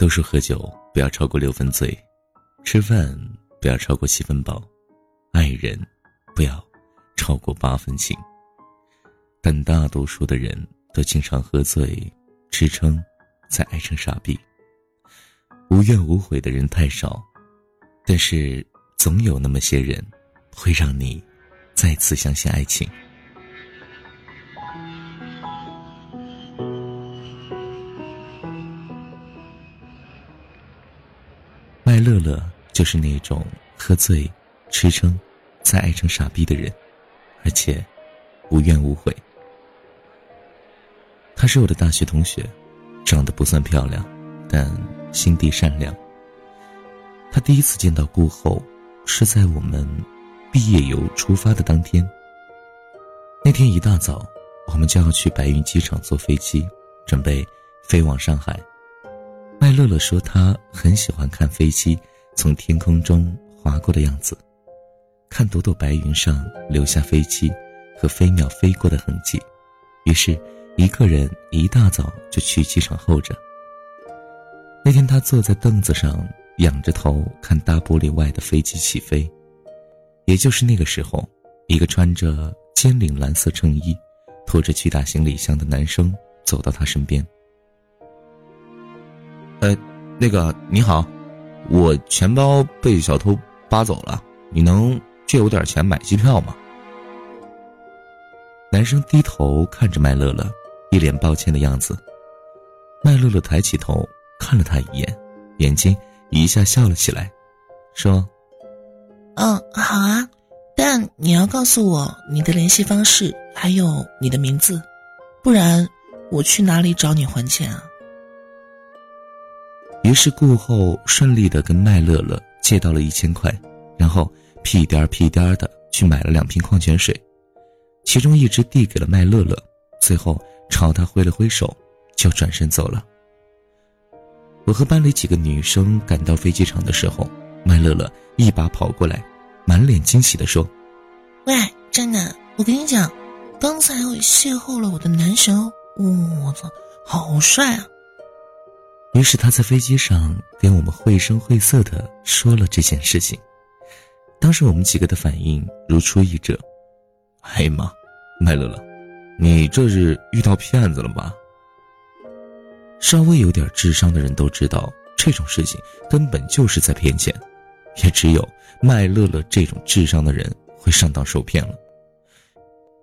都说喝酒不要超过六分醉，吃饭不要超过七分饱，爱人不要超过八分情。但大多数的人都经常喝醉、吃撑，再爱成傻逼。无怨无悔的人太少，但是总有那么些人，会让你再次相信爱情。乐乐就是那种喝醉、吃撑，再爱成傻逼的人，而且无怨无悔。她是我的大学同学，长得不算漂亮，但心地善良。她第一次见到顾后，是在我们毕业游出发的当天。那天一大早，我们就要去白云机场坐飞机，准备飞往上海。乐乐说，他很喜欢看飞机从天空中划过的样子，看朵朵白云上留下飞机和飞鸟飞过的痕迹，于是。一个人一大早就去机场候着。那天他坐在凳子上，仰着头看大玻璃外的飞机起飞。也就是那个时候，一个穿着尖领蓝色衬衣、拖着巨大行李箱的男生走到他身边。那个你好，我钱包被小偷扒走了，你能借我点钱买机票吗？男生低头看着麦乐乐。一脸抱歉的样子，麦乐乐抬起头看了他一眼，眼睛一下笑了起来，说：“嗯，好啊，但你要告诉我你的联系方式，还有你的名字，不然我去哪里找你还钱啊？”于是顾后顺利的跟麦乐乐借到了一千块，然后屁颠儿屁颠儿的去买了两瓶矿泉水，其中一只递给了麦乐乐，最后。朝他挥了挥手，就转身走了。我和班里几个女生赶到飞机场的时候，麦乐乐一把跑过来，满脸惊喜的说：“喂，真的，我跟你讲，刚才我邂逅了我的男神哦，我操，好帅啊！”于是他在飞机上跟我们绘声绘色地说了这件事情。当时我们几个的反应如出一辙：“哎呀妈，麦乐乐！”你这是遇到骗子了吧？稍微有点智商的人都知道，这种事情根本就是在骗钱，也只有麦乐乐这种智商的人会上当受骗了。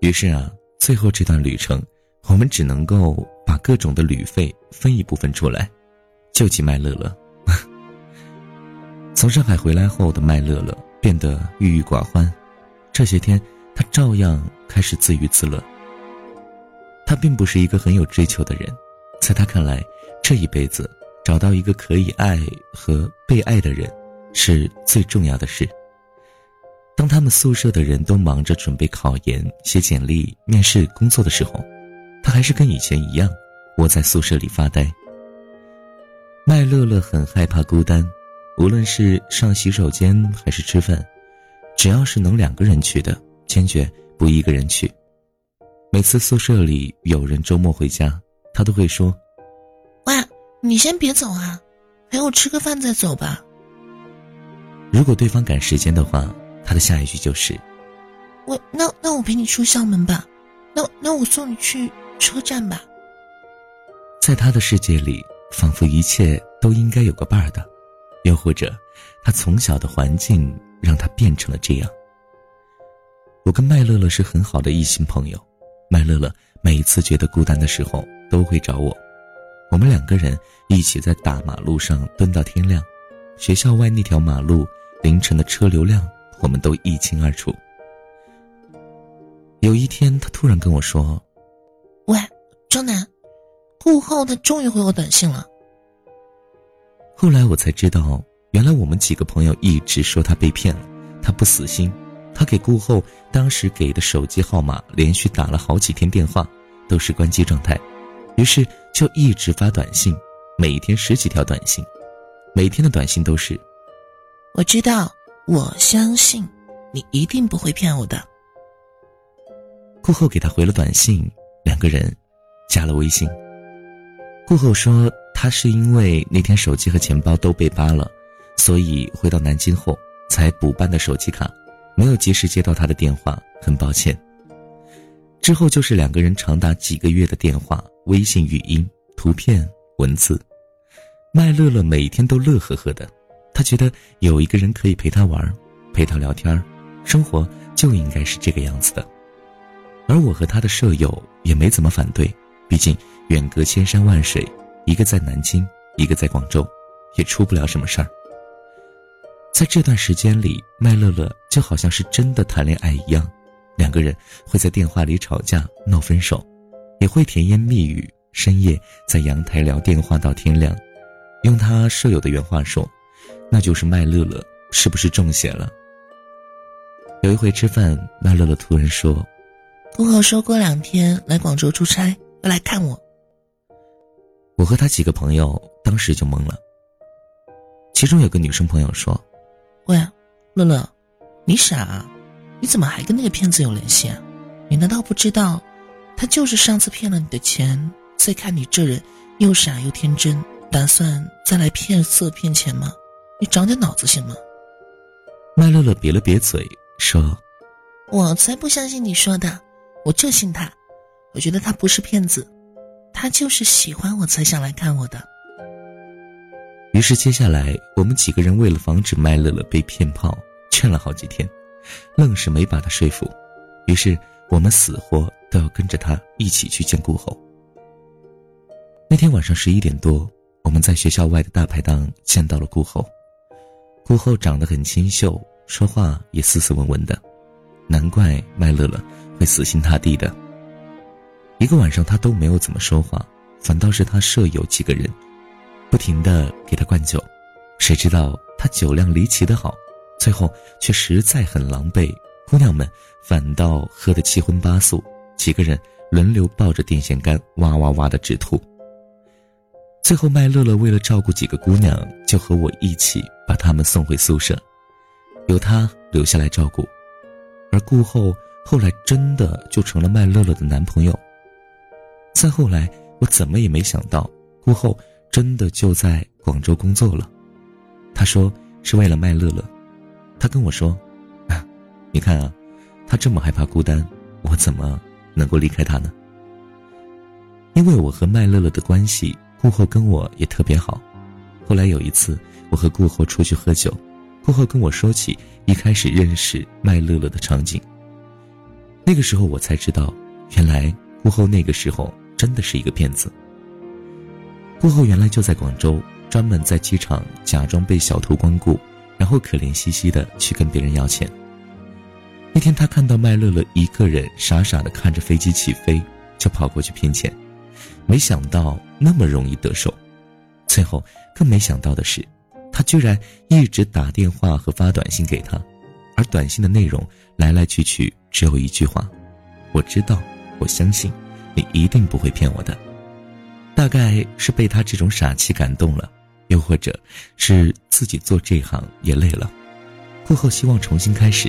于是啊，最后这段旅程，我们只能够把各种的旅费分一部分出来，救济麦乐乐。从上海回来后的麦乐乐变得郁郁寡欢，这些天他照样开始自娱自乐。他并不是一个很有追求的人，在他看来，这一辈子找到一个可以爱和被爱的人，是最重要的事。当他们宿舍的人都忙着准备考研、写简历、面试工作的时候，他还是跟以前一样，窝在宿舍里发呆。麦乐乐很害怕孤单，无论是上洗手间还是吃饭，只要是能两个人去的，坚决不一个人去。每次宿舍里有人周末回家，他都会说：“喂，你先别走啊，陪我吃个饭再走吧。”如果对方赶时间的话，他的下一句就是：“我那那我陪你出校门吧，那那我送你去车站吧。”在他的世界里，仿佛一切都应该有个伴儿的，又或者，他从小的环境让他变成了这样。我跟麦乐乐是很好的异性朋友。麦乐乐每一次觉得孤单的时候，都会找我。我们两个人一起在大马路上蹲到天亮。学校外那条马路凌晨的车流量，我们都一清二楚。有一天，他突然跟我说：“喂，张楠，顾后他终于回我短信了。”后来我才知道，原来我们几个朋友一直说他被骗了，他不死心。他给顾后当时给的手机号码连续打了好几天电话，都是关机状态，于是就一直发短信，每天十几条短信，每天的短信都是：“我知道，我相信，你一定不会骗我的。”顾后给他回了短信，两个人加了微信。顾后说他是因为那天手机和钱包都被扒了，所以回到南京后才补办的手机卡，没有及时接到他的电话，很抱歉。之后就是两个人长达几个月的电话、微信语音、图片、文字。麦乐乐每天都乐呵呵的，他觉得有一个人可以陪他玩，陪他聊天，生活就应该是这个样子的。而我和他的舍友也没怎么反对，毕竟远隔千山万水，一个在南京，一个在广州，也出不了什么事儿。在这段时间里，麦乐乐就好像是真的谈恋爱一样。两个人会在电话里吵架闹分手，也会甜言蜜语，深夜在阳台聊电话到天亮。用他舍友的原话说，那就是麦乐乐是不是中邪了？有一回吃饭，麦乐乐突然说：“顾后说过两天来广州出差，要来看我。”我和他几个朋友当时就懵了。其中有个女生朋友说：“喂，乐乐，你傻？”啊？你怎么还跟那个骗子有联系啊？你难道不知道，他就是上次骗了你的钱，再看你这人又傻又天真，打算再来骗色骗钱吗？你长点脑子行吗？麦乐乐瘪了瘪嘴说：“我才不相信你说的，我就信他。我觉得他不是骗子，他就是喜欢我才想来看我的。”于是接下来我们几个人为了防止麦乐乐被骗炮，劝了好几天。愣是没把他说服，于是我们死活都要跟着他一起去见顾后。那天晚上十一点多，我们在学校外的大排档见到了顾后。顾后长得很清秀，说话也斯斯文文的，难怪麦乐乐会死心塌地的。一个晚上他都没有怎么说话，反倒是他舍友几个人，不停的给他灌酒，谁知道他酒量离奇的好。最后却实在很狼狈，姑娘们反倒喝得七荤八素，几个人轮流抱着电线杆哇哇哇的直吐。最后麦乐乐为了照顾几个姑娘，就和我一起把她们送回宿舍，由他留下来照顾，而顾后后来真的就成了麦乐乐的男朋友。再后来，我怎么也没想到，顾后真的就在广州工作了。他说是为了麦乐乐。他跟我说：“啊，你看啊，他这么害怕孤单，我怎么能够离开他呢？”因为我和麦乐乐的关系，顾后跟我也特别好。后来有一次，我和顾后出去喝酒，顾后跟我说起一开始认识麦乐乐的场景。那个时候我才知道，原来顾后那个时候真的是一个骗子。顾后原来就在广州，专门在机场假装被小偷光顾。然后可怜兮兮的去跟别人要钱。那天他看到麦乐乐一个人傻傻的看着飞机起飞，就跑过去骗钱，没想到那么容易得手。最后更没想到的是，他居然一直打电话和发短信给他，而短信的内容来来去去只有一句话：“我知道，我相信，你一定不会骗我的。”大概是被他这种傻气感动了。又或者，是自己做这行也累了，过后希望重新开始，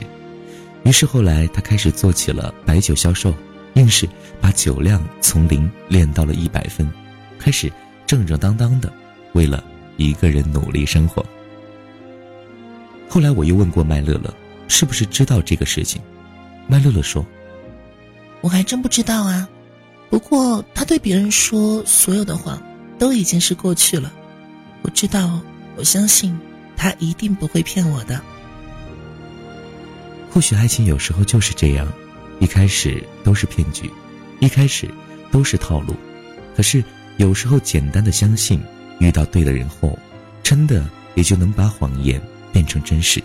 于是后来他开始做起了白酒销售，硬是把酒量从零练到了一百分，开始正正当当的为了一个人努力生活。后来我又问过麦乐乐，是不是知道这个事情？麦乐乐说：“我还真不知道啊，不过他对别人说所有的话，都已经是过去了。”我知道，我相信，他一定不会骗我的。或许爱情有时候就是这样，一开始都是骗局，一开始都是套路。可是有时候简单的相信，遇到对的人后，真的也就能把谎言变成真实。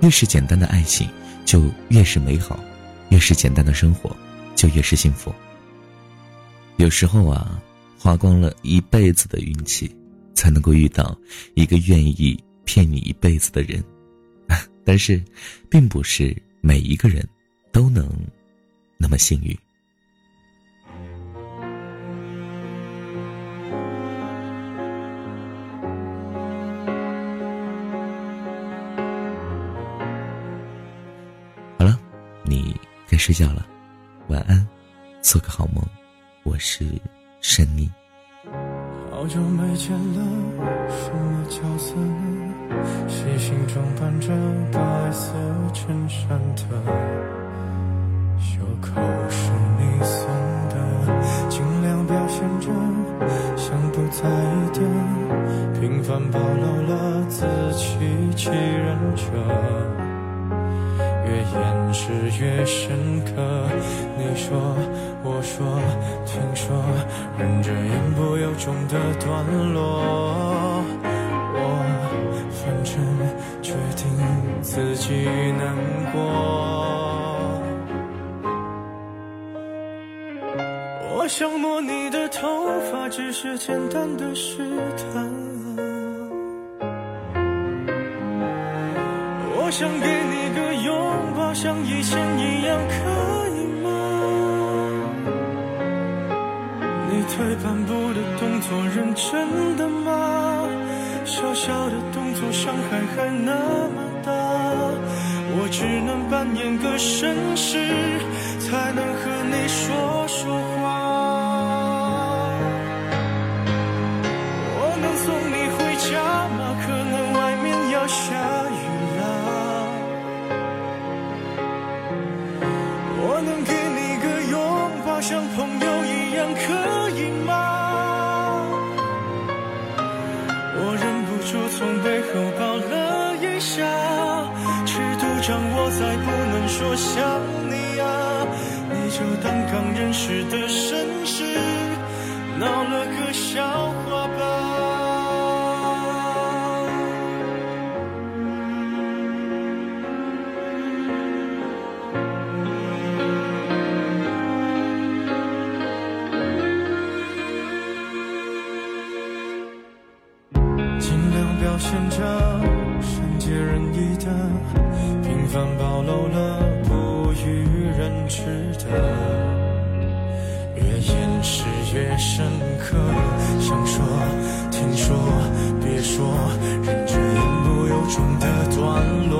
越是简单的爱情，就越是美好；越是简单的生活，就越是幸福。有时候啊，花光了一辈子的运气。才能够遇到一个愿意骗你一辈子的人，但是，并不是每一个人都能那么幸运。好了，你该睡觉了，晚安，做个好梦。我是珊妮。好久没见了，什么角色呢？细心装扮着白色衬衫的，袖口是你送的，尽量表现着像不在意的，频繁暴露了自欺欺人者。越掩饰越深刻。你说，我说，听说，忍着言不由衷的段落。我反正决定自己难过。我想摸你的头发，只是简单的试探。我想给你个拥抱，像以前一样，可以退半步的动作，认真的吗？小小的动作，伤害还那么大，我只能扮演个绅士，才能和你说说话。我能送你回家吗？可能外面要下雨了。我能给说想你啊，你就当刚认识的绅士，闹了说，忍着言不由衷的段落。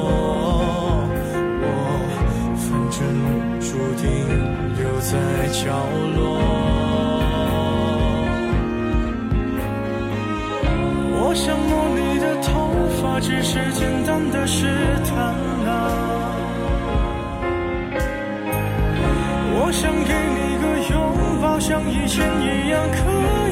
我反正注定留在角落。我想摸你的头发，只是简单的试探啊。我想给你个拥抱，像以前一样，可以